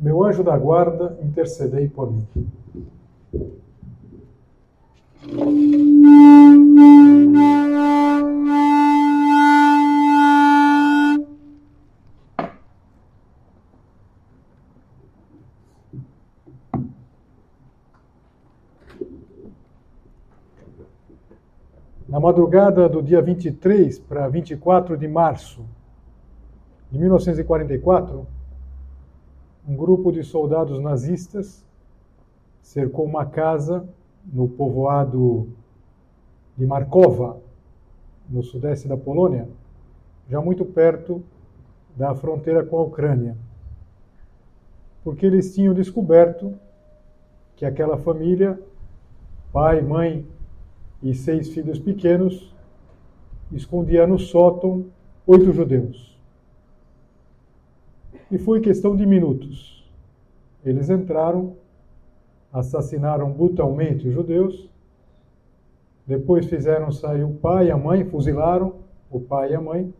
meu anjo da guarda, intercedei por mim. Na madrugada do dia 23 para 24 de março de 1944, um grupo de soldados nazistas cercou uma casa no povoado de Markova, no sudeste da Polônia, já muito perto da fronteira com a Ucrânia. Porque eles tinham descoberto que aquela família, pai, mãe e seis filhos pequenos, escondia no sótão oito judeus. E foi questão de minutos. Eles entraram, assassinaram brutalmente os judeus, depois fizeram sair o pai e a mãe, fuzilaram o pai e a mãe.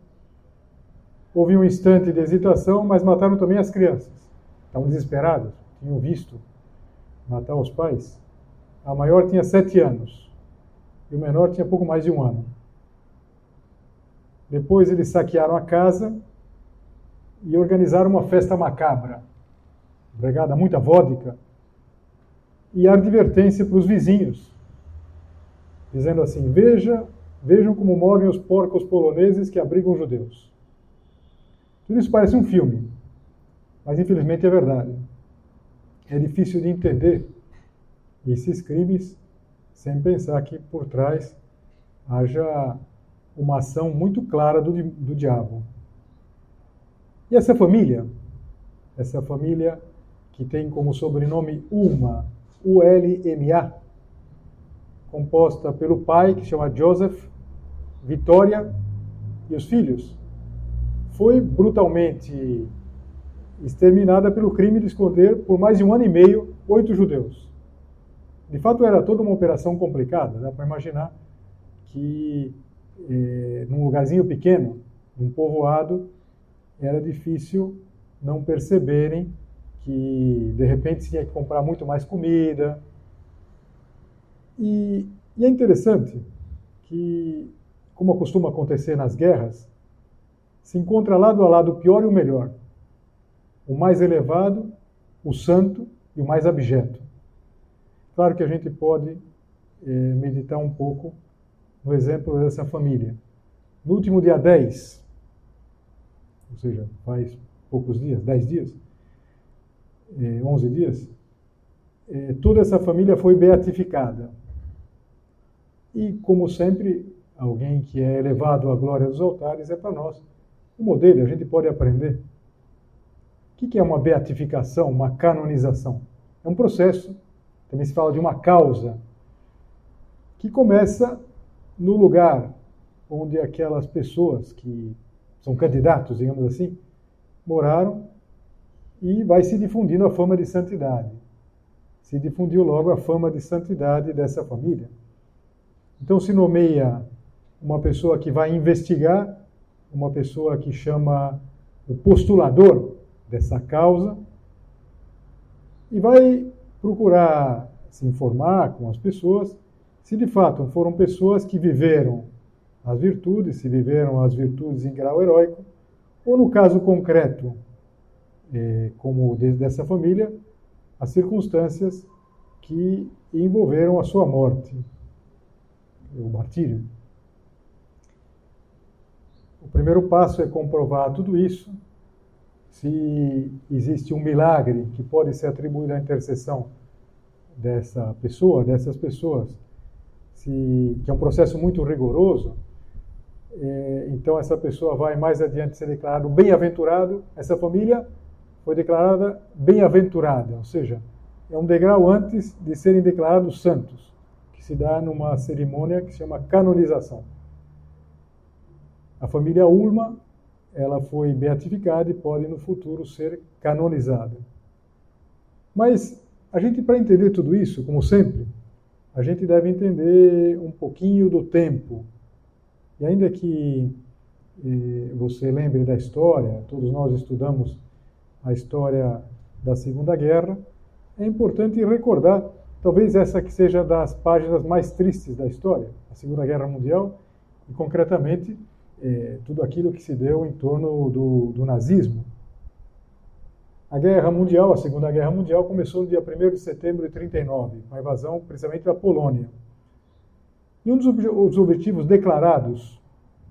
Houve um instante de hesitação, mas mataram também as crianças. Estavam desesperados, tinham visto matar os pais. A maior tinha sete anos e o menor tinha pouco mais de um ano. Depois eles saquearam a casa e organizaram uma festa macabra, empregada muita vodka, e advertência para os vizinhos, dizendo assim: Veja, vejam como morrem os porcos poloneses que abrigam judeus. Tudo isso parece um filme, mas infelizmente é verdade. É difícil de entender esses crimes sem pensar que por trás haja uma ação muito clara do, do diabo. E essa família, essa família que tem como sobrenome Ulma, U-L-M-A, composta pelo pai, que chama Joseph, Vitória e os filhos, foi brutalmente exterminada pelo crime de esconder por mais de um ano e meio oito judeus. De fato, era toda uma operação complicada, dá para imaginar que eh, num lugarzinho pequeno, num povoado, era difícil não perceberem que de repente tinha que comprar muito mais comida. E, e é interessante que, como costuma acontecer nas guerras, se encontra lado a lado o pior e o melhor, o mais elevado, o santo e o mais abjeto. Claro que a gente pode é, meditar um pouco no exemplo dessa família. No último dia 10 ou seja, faz poucos dias, dez dias, é, onze dias, é, toda essa família foi beatificada. E, como sempre, alguém que é elevado à glória dos altares é para nós um modelo, a gente pode aprender. O que é uma beatificação, uma canonização? É um processo, também se fala de uma causa, que começa no lugar onde aquelas pessoas que são candidatos, digamos assim, moraram e vai se difundindo a fama de santidade. Se difundiu logo a fama de santidade dessa família. Então se nomeia uma pessoa que vai investigar, uma pessoa que chama o postulador dessa causa e vai procurar se informar com as pessoas se de fato foram pessoas que viveram as virtudes, se viveram as virtudes em grau heróico, ou no caso concreto, eh, como dessa família, as circunstâncias que envolveram a sua morte, o martírio. O primeiro passo é comprovar tudo isso, se existe um milagre que pode ser atribuído à intercessão dessa pessoa, dessas pessoas, se, que é um processo muito rigoroso, então essa pessoa vai mais adiante ser declarado bem-aventurado, essa família foi declarada bem-aventurada, ou seja, é um degrau antes de serem declarados santos, que se dá numa cerimônia que se chama canonização. A família Ulma, ela foi beatificada e pode no futuro ser canonizada. Mas a gente, para entender tudo isso, como sempre, a gente deve entender um pouquinho do tempo. E ainda que eh, você lembre da história, todos nós estudamos a história da Segunda Guerra, é importante recordar, talvez essa que seja das páginas mais tristes da história, a Segunda Guerra Mundial, e concretamente eh, tudo aquilo que se deu em torno do, do nazismo. A Guerra Mundial, a Segunda Guerra Mundial, começou no dia 1 de setembro de 1939, com a invasão precisamente da Polônia. E um dos objetivos declarados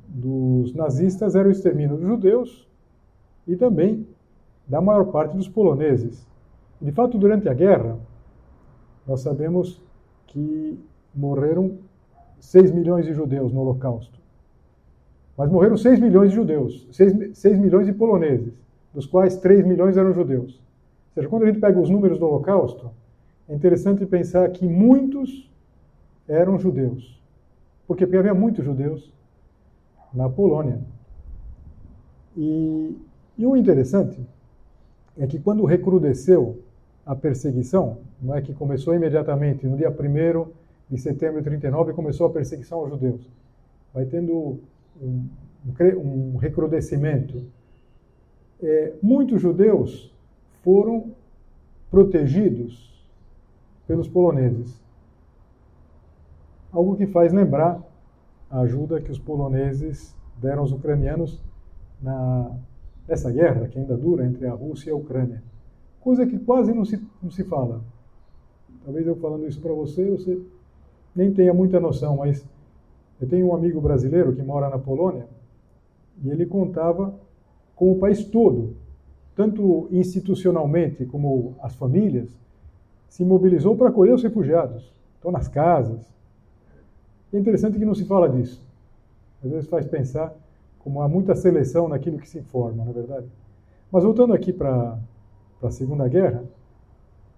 dos nazistas era o extermínio dos judeus e também da maior parte dos poloneses. De fato, durante a guerra, nós sabemos que morreram 6 milhões de judeus no Holocausto. Mas morreram 6 milhões de judeus, 6, 6 milhões de poloneses dos quais 3 milhões eram judeus. Ou seja, quando a gente pega os números do Holocausto, é interessante pensar que muitos eram judeus. Porque havia muitos judeus na Polônia. E, e o interessante é que quando recrudesceu a perseguição, não é que começou imediatamente, no dia 1 de setembro de 39, começou a perseguição aos judeus. Vai tendo um, um recrudescimento é, muitos judeus foram protegidos pelos poloneses. Algo que faz lembrar a ajuda que os poloneses deram aos ucranianos na, nessa guerra que ainda dura entre a Rússia e a Ucrânia. Coisa que quase não se, não se fala. Talvez eu falando isso para você, você nem tenha muita noção, mas eu tenho um amigo brasileiro que mora na Polônia e ele contava como o país todo, tanto institucionalmente como as famílias, se mobilizou para acolher os refugiados. Estão nas casas. É interessante que não se fala disso. Às vezes faz pensar como há muita seleção naquilo que se informa, na é verdade. Mas voltando aqui para a Segunda Guerra,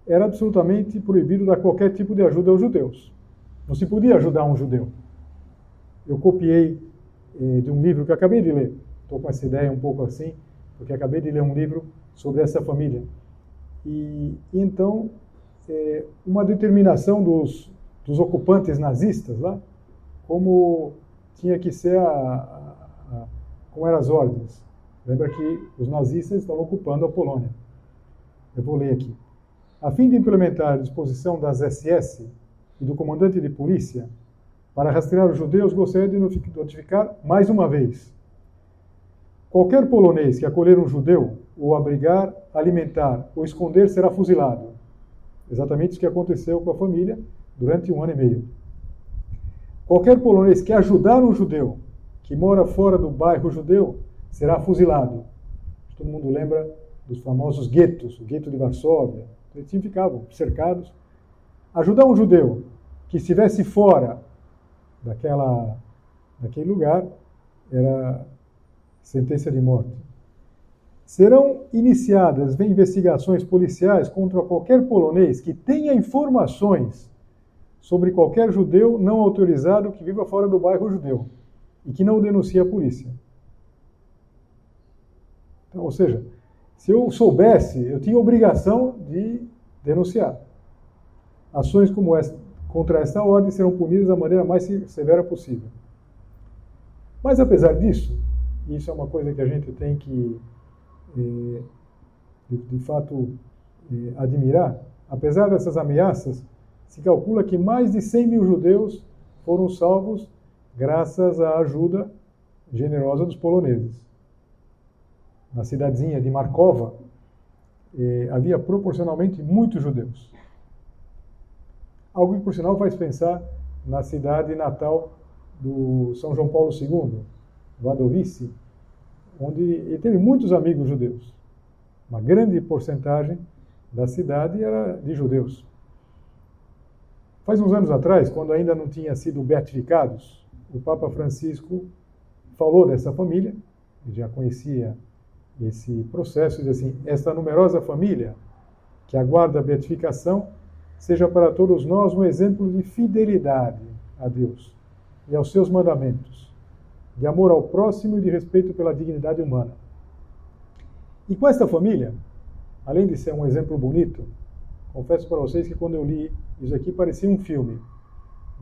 era absolutamente proibido dar qualquer tipo de ajuda aos judeus. Não se podia ajudar um judeu. Eu copiei eh, de um livro que acabei de ler, estou com essa ideia um pouco assim, porque acabei de ler um livro sobre essa família. E, e então, é, uma determinação dos, dos ocupantes nazistas lá, como tinha que ser a, a, a, como eram as ordens. Lembra que os nazistas estavam ocupando a Polônia. Eu vou ler aqui. A fim de implementar a disposição das SS e do comandante de polícia para rastrear os judeus, gostaria de notificar mais uma vez Qualquer polonês que acolher um judeu, ou abrigar, alimentar ou esconder será fuzilado. Exatamente isso que aconteceu com a família durante um ano e meio. Qualquer polonês que ajudar um judeu que mora fora do bairro judeu será fuzilado. Todo mundo lembra dos famosos guetos, o gueto de Varsóvia. Eles ficavam cercados. Ajudar um judeu que estivesse fora daquela, daquele lugar era sentença de morte. Serão iniciadas investigações policiais contra qualquer polonês que tenha informações sobre qualquer judeu não autorizado que viva fora do bairro judeu e que não denuncie a polícia. Então, ou seja, se eu soubesse, eu tinha obrigação de denunciar. Ações como esta, contra esta ordem serão punidas da maneira mais severa possível. Mas apesar disso, isso é uma coisa que a gente tem que, eh, de, de, fato, eh, admirar. Apesar dessas ameaças, se calcula que mais de 100 mil judeus foram salvos graças à ajuda generosa dos poloneses. Na cidadezinha de Markova, eh, havia proporcionalmente muitos judeus. Algo que, por sinal, faz pensar na cidade natal do São João Paulo II, Wadowice, onde ele teve muitos amigos judeus. Uma grande porcentagem da cidade era de judeus. Faz uns anos atrás, quando ainda não tinha sido beatificados, o Papa Francisco falou dessa família, já conhecia esse processo, e disse assim: esta numerosa família, que aguarda a beatificação, seja para todos nós um exemplo de fidelidade a Deus e aos seus mandamentos, de amor ao próximo e de respeito pela dignidade humana. E com esta família, além de ser um exemplo bonito, confesso para vocês que quando eu li isso aqui parecia um filme.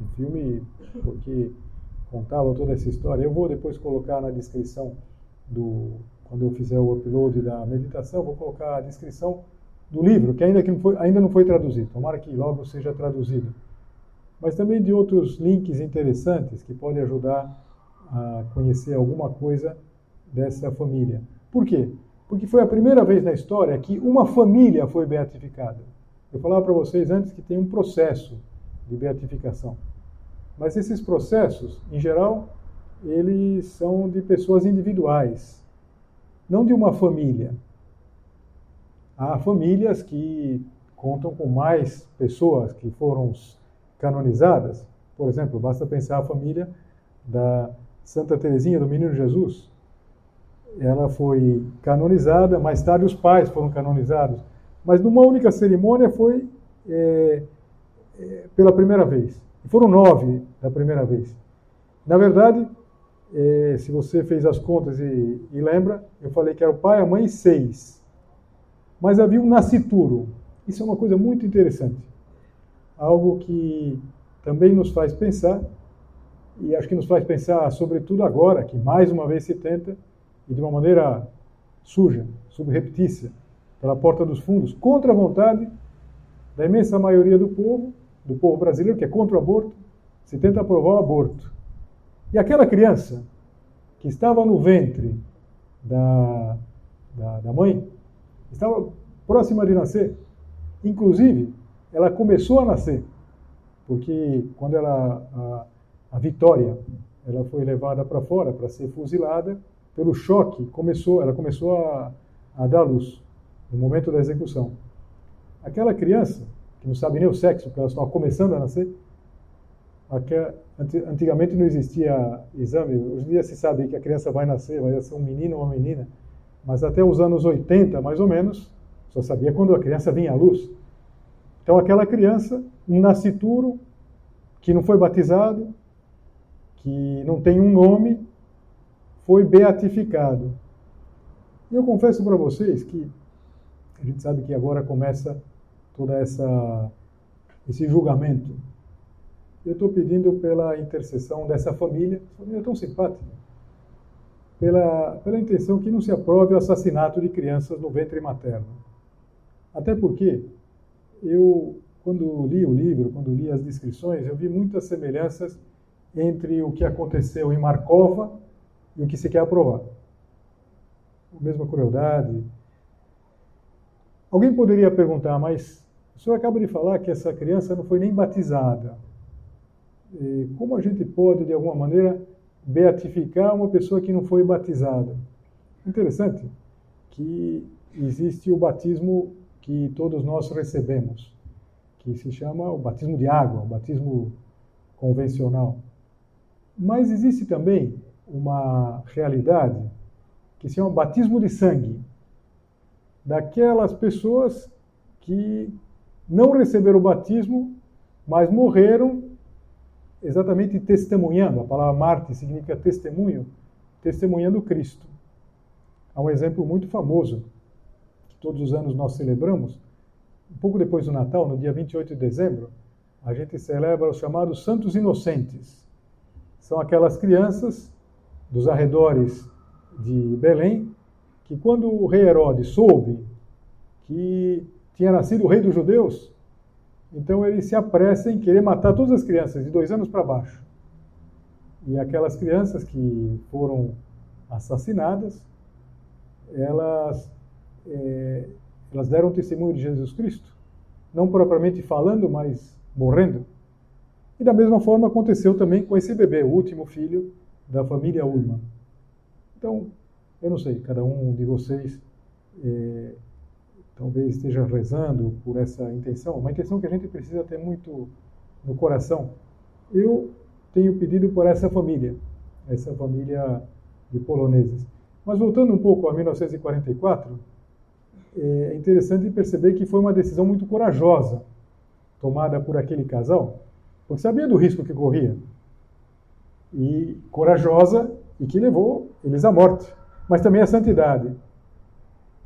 Um filme porque contava toda essa história. Eu vou depois colocar na descrição do quando eu fizer o upload da meditação, vou colocar a descrição do livro, que ainda, que não, foi, ainda não foi traduzido. Tomara que logo seja traduzido. Mas também de outros links interessantes que podem ajudar a conhecer alguma coisa dessa família. Por quê? Porque foi a primeira vez na história que uma família foi beatificada. Eu falava para vocês antes que tem um processo de beatificação. Mas esses processos, em geral, eles são de pessoas individuais, não de uma família. Há famílias que contam com mais pessoas que foram canonizadas. Por exemplo, basta pensar a família da Santa Teresinha do Menino Jesus, ela foi canonizada, mais tarde os pais foram canonizados, mas numa única cerimônia foi é, é, pela primeira vez. Foram nove da primeira vez. Na verdade, é, se você fez as contas e, e, lembra, eu falei que era o pai, a mãe e seis. Mas havia um nascituro. Isso é uma coisa muito interessante. Algo que também nos faz pensar, e acho que nos faz pensar, sobretudo agora, que mais uma vez se tenta e de uma maneira suja, subreptícia, pela porta dos fundos, contra a vontade da imensa maioria do povo, do povo brasileiro, que é contra o aborto, se tenta aprovar o aborto. E aquela criança que estava no ventre da, da, da mãe, estava próxima de nascer, inclusive, ela começou a nascer, porque quando ela, a, a Vitória, ela foi levada para fora para ser fuzilada, pelo choque, começou, ela começou a, a dar luz no momento da execução. Aquela criança, que não sabe nem o sexo, porque ela estava começando a nascer, aquela, antigamente não existia exame, hoje em dia se sabe que a criança vai nascer, vai ser um menino ou uma menina, mas até os anos 80, mais ou menos, só sabia quando a criança vinha à luz. Então aquela criança, um nascituro, que não foi batizado, que não tem um nome, foi beatificado. E eu confesso para vocês que a gente sabe que agora começa toda essa esse julgamento. Eu estou pedindo pela intercessão dessa família, família tão simpática, pela, pela intenção que não se aprove o assassinato de crianças no ventre materno. Até porque eu, quando li o livro, quando li as descrições, eu vi muitas semelhanças entre o que aconteceu em Markova e o que se quer aprovar. A mesma crueldade. Alguém poderia perguntar, mas o senhor acaba de falar que essa criança não foi nem batizada. E como a gente pode, de alguma maneira, beatificar uma pessoa que não foi batizada? Interessante que existe o batismo que todos nós recebemos, que se chama o batismo de água, o batismo convencional. Mas existe também uma realidade que se chama batismo de sangue daquelas pessoas que não receberam o batismo, mas morreram exatamente testemunhando. A palavra Marte significa testemunho, testemunhando Cristo. Há um exemplo muito famoso que todos os anos nós celebramos. Um pouco depois do Natal, no dia 28 de dezembro, a gente celebra os chamados Santos Inocentes. São aquelas crianças dos arredores de Belém, que quando o rei Herodes soube que tinha nascido o rei dos judeus, então ele se apressa em querer matar todas as crianças de dois anos para baixo. E aquelas crianças que foram assassinadas, elas, é, elas deram testemunho de Jesus Cristo, não propriamente falando, mas morrendo. E da mesma forma aconteceu também com esse bebê, o último filho da família Ullman. Então, eu não sei, cada um de vocês é, talvez esteja rezando por essa intenção, uma intenção que a gente precisa ter muito no coração. Eu tenho pedido por essa família, essa família de poloneses. Mas voltando um pouco a 1944, é interessante perceber que foi uma decisão muito corajosa tomada por aquele casal, porque sabia do risco que corria. E corajosa e que levou eles à morte, mas também à santidade.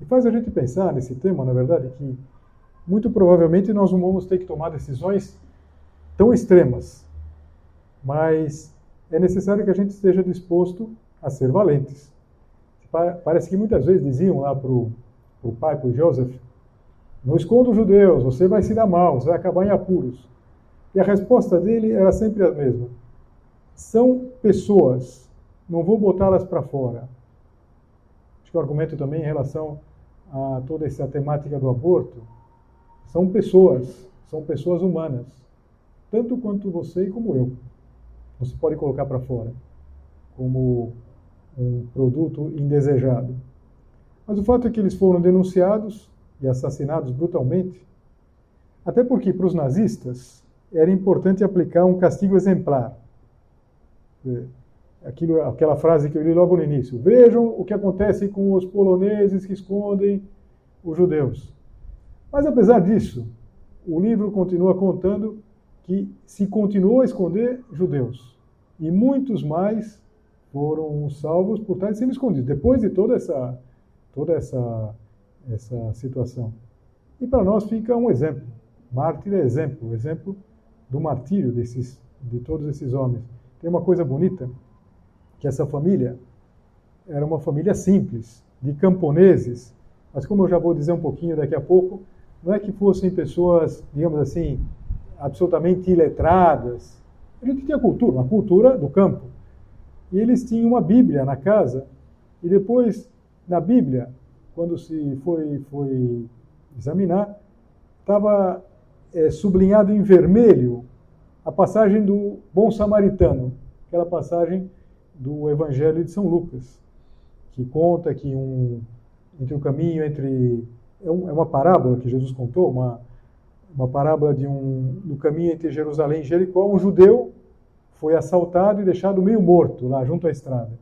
E faz a gente pensar nesse tema, na verdade, que muito provavelmente nós vamos ter que tomar decisões tão extremas, mas é necessário que a gente esteja disposto a ser valentes. Parece que muitas vezes diziam lá para o pai, para o Joseph, não esconda os judeus, você vai se dar mal, você vai acabar em apuros. E a resposta dele era sempre a mesma. São pessoas, não vou botá-las para fora. Que o argumento também em relação a toda essa temática do aborto, são pessoas, são pessoas humanas, tanto quanto você e como eu. Se pode colocar para fora como um produto indesejado. Mas o fato é que eles foram denunciados e assassinados brutalmente, até porque para os nazistas era importante aplicar um castigo exemplar. Aquilo, aquela frase que eu li logo no início. Vejam o que acontece com os poloneses que escondem os judeus. Mas apesar disso, o livro continua contando que se continuou a esconder judeus. E muitos mais foram salvos por estarem sendo escondidos, depois de toda essa, toda essa, essa situação. E para nós fica um exemplo. Mártir é exemplo, exemplo do martírio desses, de todos esses homens. Tem uma coisa bonita, que essa família era uma família simples, de camponeses, mas como eu já vou dizer um pouquinho daqui a pouco, não é que fossem pessoas, digamos assim, absolutamente iletradas. A gente tinha cultura, uma cultura do campo. E eles tinham uma Bíblia na casa, e depois, na Bíblia, quando se foi, foi examinar, estava é, sublinhado em vermelho a passagem do bom samaritano, aquela passagem do Evangelho de São Lucas, que conta que um, entre o caminho entre é, um, é uma parábola que Jesus contou, uma, uma parábola de um no caminho entre Jerusalém e Jericó, um judeu foi assaltado e deixado meio morto lá junto à estrada.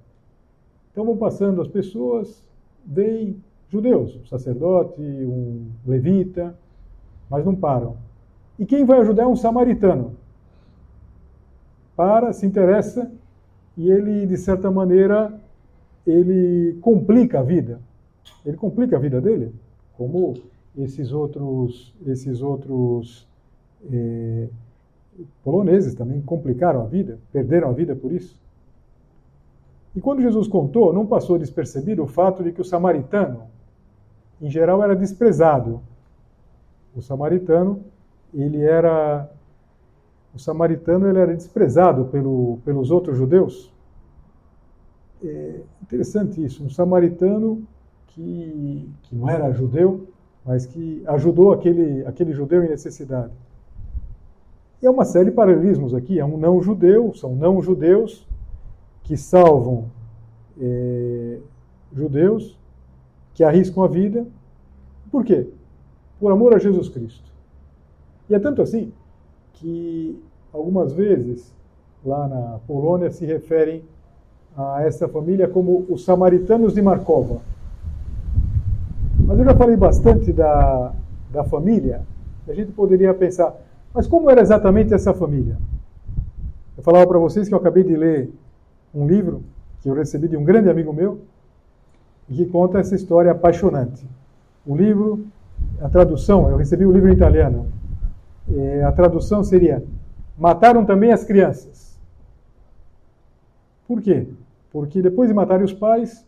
Então vão passando as pessoas, vem judeus, um sacerdote, um levita, mas não param. E quem vai ajudar é um samaritano. Para, se interessa e ele, de certa maneira, ele complica a vida. Ele complica a vida dele, como esses outros, esses outros eh, poloneses também complicaram a vida, perderam a vida por isso. E quando Jesus contou, não passou despercebido o fato de que o samaritano, em geral, era desprezado. O samaritano, ele era o samaritano ele era desprezado pelo, pelos outros judeus. É interessante isso. Um samaritano que, que não era judeu, mas que ajudou aquele, aquele judeu em necessidade. E é uma série de paralelismos aqui. É um não-judeu, são não-judeus que salvam é, judeus, que arriscam a vida. Por quê? Por amor a Jesus Cristo. E é tanto assim que algumas vezes lá na Polônia se referem a essa família como os samaritanos de Markova. Mas eu já falei bastante da, da família, a gente poderia pensar, mas como era exatamente essa família? Eu falava para vocês que eu acabei de ler um livro que eu recebi de um grande amigo meu e que conta essa história apaixonante. O livro, a tradução, eu recebi o livro em italiano. A tradução seria Mataram também as crianças. Por quê? Porque depois de matarem os pais,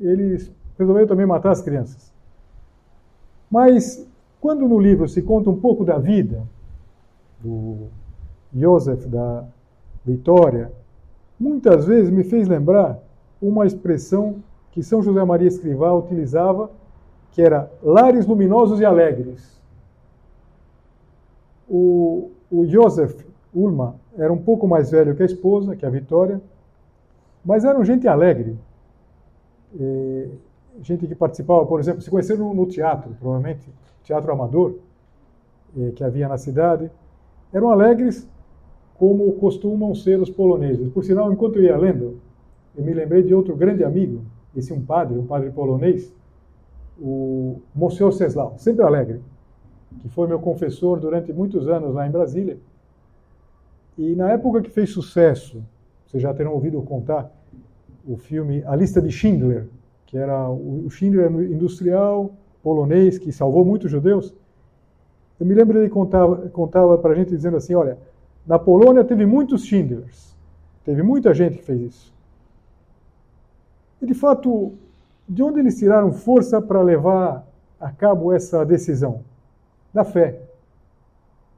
eles resolveram também matar as crianças. Mas quando no livro se conta um pouco da vida do Joseph, da Vitória, muitas vezes me fez lembrar uma expressão que São José Maria Escrivá utilizava, que era lares luminosos e alegres. O, o Joseph Ulma era um pouco mais velho que a esposa, que a Vitória, mas eram gente alegre. E, gente que participava, por exemplo, se conheceram no, no teatro, provavelmente, teatro amador, que havia na cidade. Eram alegres como costumam ser os poloneses. Por sinal, enquanto eu ia lendo, eu me lembrei de outro grande amigo, esse um padre, um padre polonês, o Monsieur Ceslau, sempre alegre, que foi meu confessor durante muitos anos lá em Brasília. E na época que fez sucesso, vocês já terão ouvido contar, o filme A Lista de Schindler, que era o Schindler industrial polonês que salvou muitos judeus. Eu me lembro ele contava, contava para a gente dizendo assim, olha, na Polônia teve muitos Schindlers, teve muita gente que fez isso. E de fato, de onde eles tiraram força para levar a cabo essa decisão? Da fé.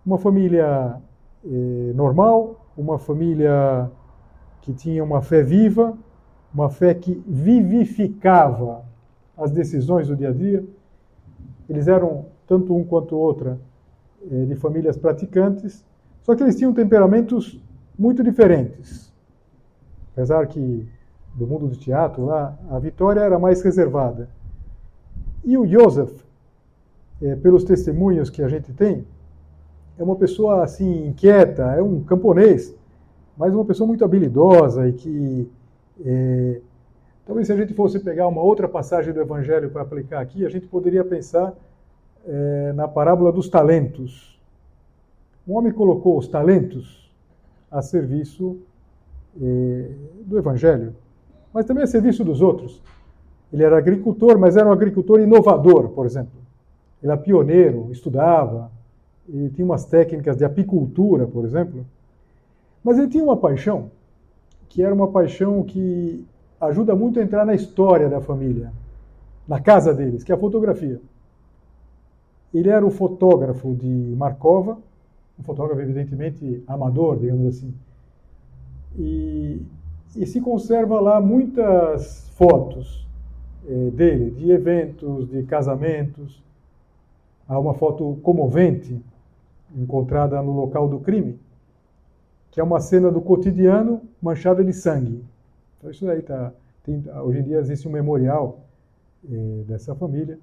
Uma família eh, normal, uma família que tinha uma fé viva, uma fé que vivificava as decisões do dia a dia. Eles eram, tanto um quanto outra, eh, de famílias praticantes, só que eles tinham temperamentos muito diferentes. Apesar que, do mundo do teatro lá, a Vitória era mais reservada. E o Joseph, eh, pelos testemunhos que a gente tem, é uma pessoa assim inquieta, é um camponês, mas uma pessoa muito habilidosa e que é, talvez se a gente fosse pegar uma outra passagem do Evangelho para aplicar aqui, a gente poderia pensar é, na parábola dos talentos. Um homem colocou os talentos a serviço é, do Evangelho, mas também a serviço dos outros. Ele era agricultor, mas era um agricultor inovador, por exemplo. Ele era pioneiro, estudava, ele tinha umas técnicas de apicultura, por exemplo. Mas ele tinha uma paixão que era uma paixão que ajuda muito a entrar na história da família, na casa deles, que é a fotografia. Ele era o fotógrafo de Markova, um fotógrafo evidentemente amador, digamos assim. E, e se conserva lá muitas fotos eh, dele, de eventos, de casamentos. Há uma foto comovente encontrada no local do crime, que é uma cena do cotidiano manchada de sangue. Então isso aí tá, tem, hoje em dia existe um memorial eh, dessa família.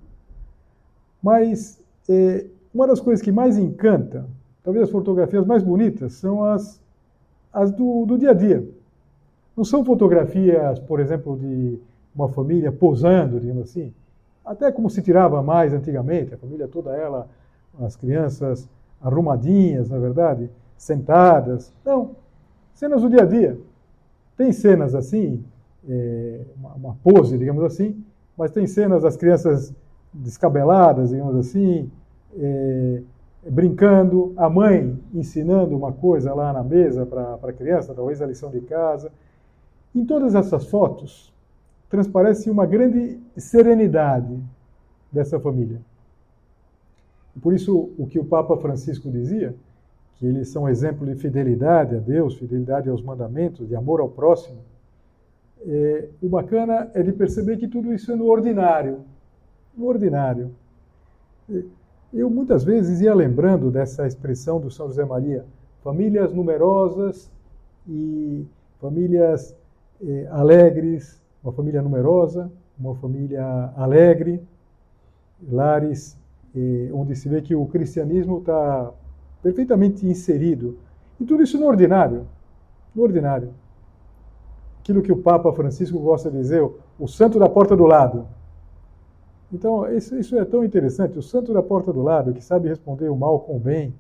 Mas eh, uma das coisas que mais encanta, talvez as fotografias mais bonitas, são as, as do, do dia a dia. Não são fotografias, por exemplo, de uma família posando, digamos assim, até como se tirava mais antigamente, a família toda ela, as crianças arrumadinhas, na verdade, sentadas. Não. Cenas do dia a dia. Tem cenas assim, é, uma, uma, pose, digamos assim, mas tem cenas das crianças descabeladas, digamos assim, é, brincando, a mãe ensinando uma coisa lá na mesa para a criança, talvez a lição de casa. Em todas essas fotos, transparece uma grande serenidade dessa família. Por isso, o que o Papa Francisco dizia, que eles são exemplo de fidelidade a Deus, fidelidade aos mandamentos, de amor ao próximo. É, o bacana é de perceber que tudo isso é no ordinário. No ordinário. Eu muitas vezes ia lembrando dessa expressão do São José Maria: famílias numerosas e famílias é, alegres, uma família numerosa, uma família alegre, lares onde se vê que o cristianismo está perfeitamente inserido. E tudo isso no ordinário. No ordinário. Aquilo que o Papa Francisco gosta de dizer, o santo da porta do lado. Então, isso, isso é tão interessante. O santo da porta do lado, que sabe responder o mal com o bem.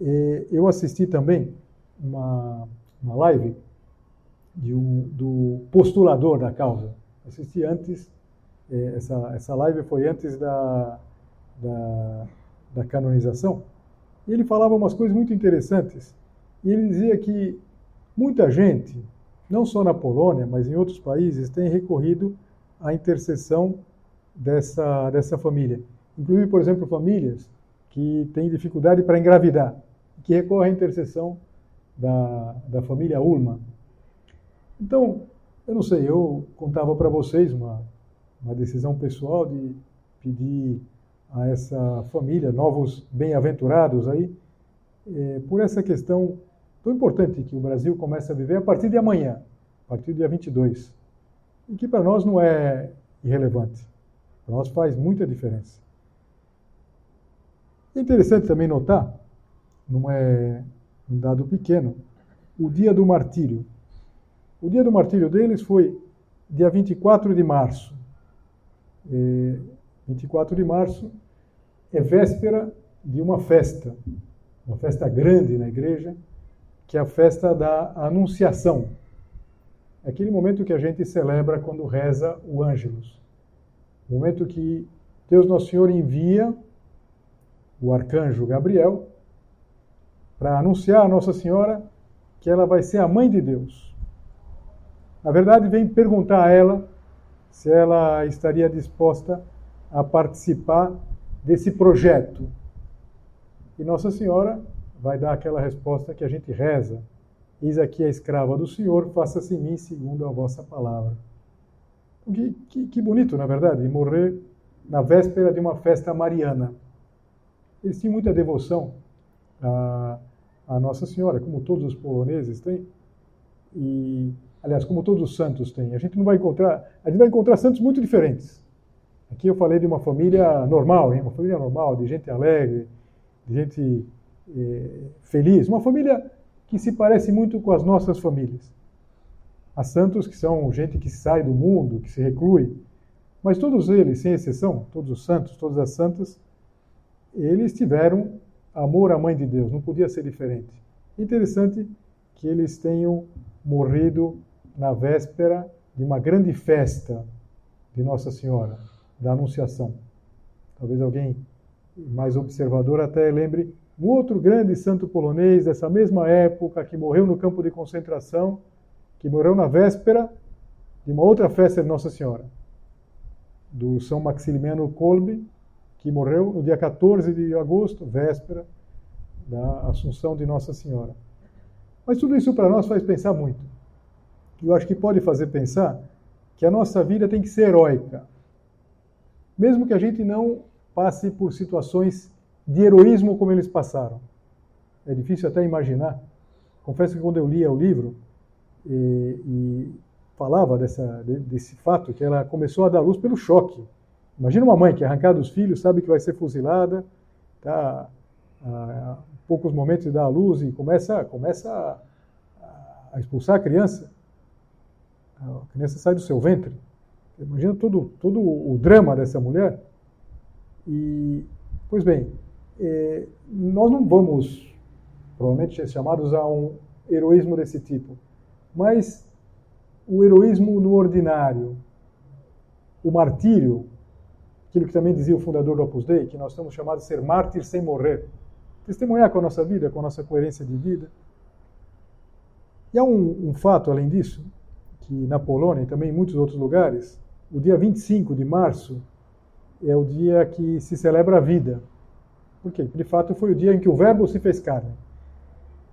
E eu assisti também uma, uma live de um, do postulador da causa. Assisti antes, eh, essa, essa live foi antes da, da da canonização, e ele falava umas coisas muito interessantes. E ele dizia que muita gente, não só na Polônia, mas em outros países, tem recorrido à intercessão dessa, dessa família. Inclusive, por exemplo, famílias que têm dificuldade para engravidar, que recorrem à intercessão da, da família Ulma. Então, eu não sei, eu contava para vocês uma, uma decisão pessoal de pedir a essa família, novos bem-aventurados aí, é, por essa questão tão importante que o Brasil começa a viver a partir de amanhã, a partir do dia 22, e que para nós não é irrelevante, para nós faz muita diferença. É interessante também notar, não é um dado pequeno, o dia do martírio. O dia do martírio deles foi dia 24 de março. É, 24 de março é véspera de uma festa, uma festa grande na igreja, que é a festa da Anunciação. É aquele momento que a gente celebra quando reza o Ângelus. O momento que Deus Nosso Senhor envia o arcanjo Gabriel para anunciar a Nossa Senhora que ela vai ser a mãe de Deus. Na verdade, vem perguntar a ela se ela estaria disposta a participar desse projeto. E Nossa Senhora vai dar aquela resposta que a gente reza: Eis aqui a escrava do Senhor, faça-se em mim segundo a vossa palavra. Que, que, que bonito, na verdade, morrer na véspera de uma festa mariana. Eles tinham muita devoção a, a Nossa Senhora, como todos os poloneses têm. E, aliás, como todos os santos têm. A gente não vai encontrar, a gente vai encontrar santos muito diferentes. Aqui eu falei de uma família normal, hein? uma família normal, de gente alegre, de gente eh, feliz, uma família que se parece muito com as nossas famílias. Há santos que são gente que sai do mundo, que se reclui, mas todos eles, sem exceção, todos os santos, todas as santas, eles tiveram amor à Mãe de Deus, não podia ser diferente. Interessante que eles tenham morrido na véspera de uma grande festa de Nossa Senhora, da Anunciação. Talvez alguém mais observador até lembre um outro grande santo polonês dessa mesma época que morreu no campo de concentração, que morreu na véspera de uma outra festa de Nossa Senhora, do São Maximiliano Kolbe, que morreu no dia 14 de agosto, véspera da Assunção de Nossa Senhora. Mas tudo isso para nós faz pensar muito. Eu acho que pode fazer pensar que a nossa vida tem que ser heróica. Mesmo que a gente não passe por situações de heroísmo como eles passaram. É difícil até imaginar. Confesso que quando eu lia o livro e, e falava dessa, desse fato, que ela começou a dar luz pelo choque Imagina uma mãe que arrancada dos filhos, sabe que vai ser fuzilada, tá a, poucos momentos de dar luz e começa, começa a, a, expulsar a criança. A criança sai do seu ventre. Imagina todo, todo o drama dessa mulher. E, pois bem, é, nós não vamos, provavelmente, ser chamados a um heroísmo desse tipo, mas o heroísmo no ordinário, o martírio, aquilo que também dizia o fundador do Opus Dei, que nós estamos chamados de ser mártires sem morrer. Testemunhar com a nossa vida, com a nossa coerência de vida. E há um, um fato, além disso, que na Polônia e também em muitos outros lugares, o dia 25 de março é o dia que se celebra a vida. Por quê? Porque de fato foi o dia em que o Verbo se fez carne.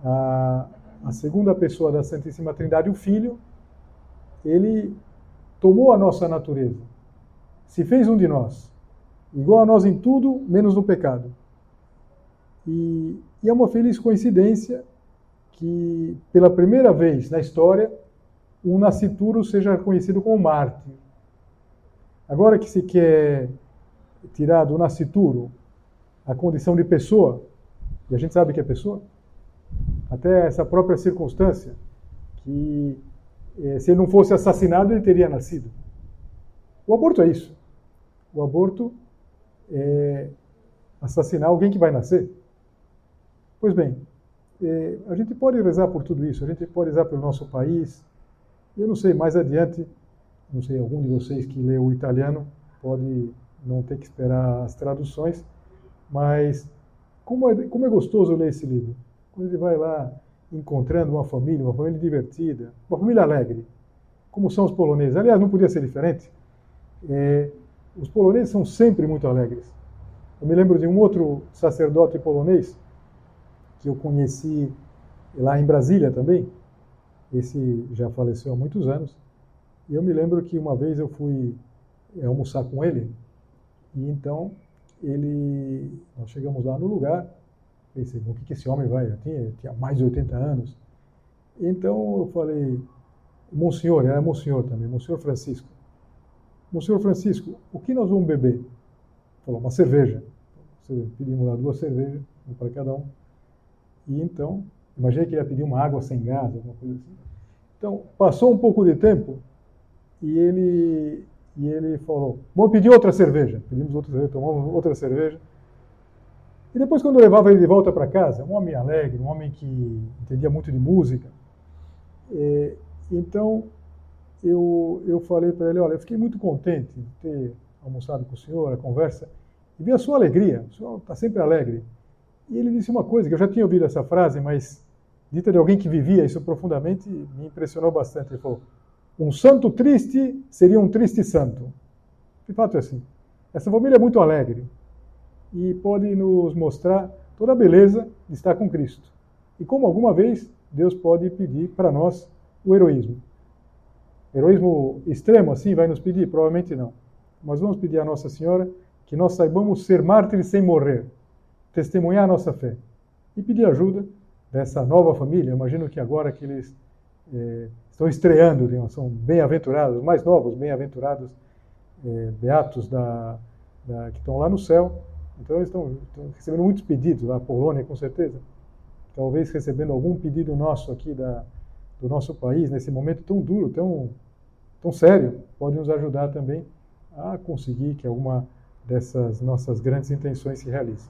A, a segunda pessoa da Santíssima Trindade, o Filho, ele tomou a nossa natureza se fez um de nós, igual a nós em tudo, menos no pecado. E, e é uma feliz coincidência que, pela primeira vez na história, um nascituro seja conhecido como mártir. Agora que se quer tirar do nascituro a condição de pessoa, e a gente sabe que é pessoa, até essa própria circunstância, que eh, se ele não fosse assassinado, ele teria nascido. O aborto é isso. O aborto é assassinar alguém que vai nascer. Pois bem, é, a gente pode rezar por tudo isso, a gente pode rezar pelo nosso país. Eu não sei, mais adiante, não sei, algum de vocês que lê o italiano pode não ter que esperar as traduções, mas como é, como é gostoso ler esse livro. Quando ele vai lá encontrando uma família, uma família divertida, uma família alegre, como são os poloneses. Aliás, não podia ser diferente. É, os poloneses são sempre muito alegres. Eu me lembro de um outro sacerdote polonês que eu conheci lá em Brasília também. Esse já faleceu há muitos anos. E eu me lembro que uma vez eu fui almoçar com ele e então ele nós chegamos lá no lugar pensei o que, que esse homem vai eu tinha, tinha mais de 80 anos então eu falei Monsenhor era Monsenhor também Monsenhor Francisco Monsenhor Francisco, o que nós vamos beber? Falou, uma cerveja. Pedimos lá duas cervejas, uma para cada um. E então, imaginei que ele ia pedir uma água sem gás, alguma coisa assim. Então, passou um pouco de tempo e ele, e ele falou: Vamos pedir outra cerveja. Pedimos outra cerveja, tomamos outra cerveja. E depois, quando eu levava ele de volta para casa, um homem alegre, um homem que entendia muito de música, é, então eu, eu falei para ele: Olha, eu fiquei muito contente de ter almoçado com o senhor, a conversa, e vi a sua alegria, o senhor está sempre alegre. E ele disse uma coisa, que eu já tinha ouvido essa frase, mas dita de alguém que vivia isso profundamente, me impressionou bastante. Ele falou: um santo triste seria um triste santo. De fato é assim. Essa família é muito alegre e pode nos mostrar toda a beleza de estar com Cristo. E como alguma vez Deus pode pedir para nós o heroísmo. Heroísmo extremo assim vai nos pedir? Provavelmente não. Mas vamos pedir a Nossa Senhora que nós saibamos ser mártires sem morrer, testemunhar a nossa fé e pedir ajuda dessa nova família. Imagino que agora que eles eh, estão estreando, são bem-aventurados, mais novos, bem-aventurados, é, beatos da, da, que estão lá no céu. Então eles estão, estão, recebendo muitos pedidos, lá Polônia com certeza. Talvez recebendo algum pedido nosso aqui da, do nosso país, nesse momento tão duro, tão, tão sério, pode nos ajudar também a conseguir que alguma dessas nossas grandes intenções se realize.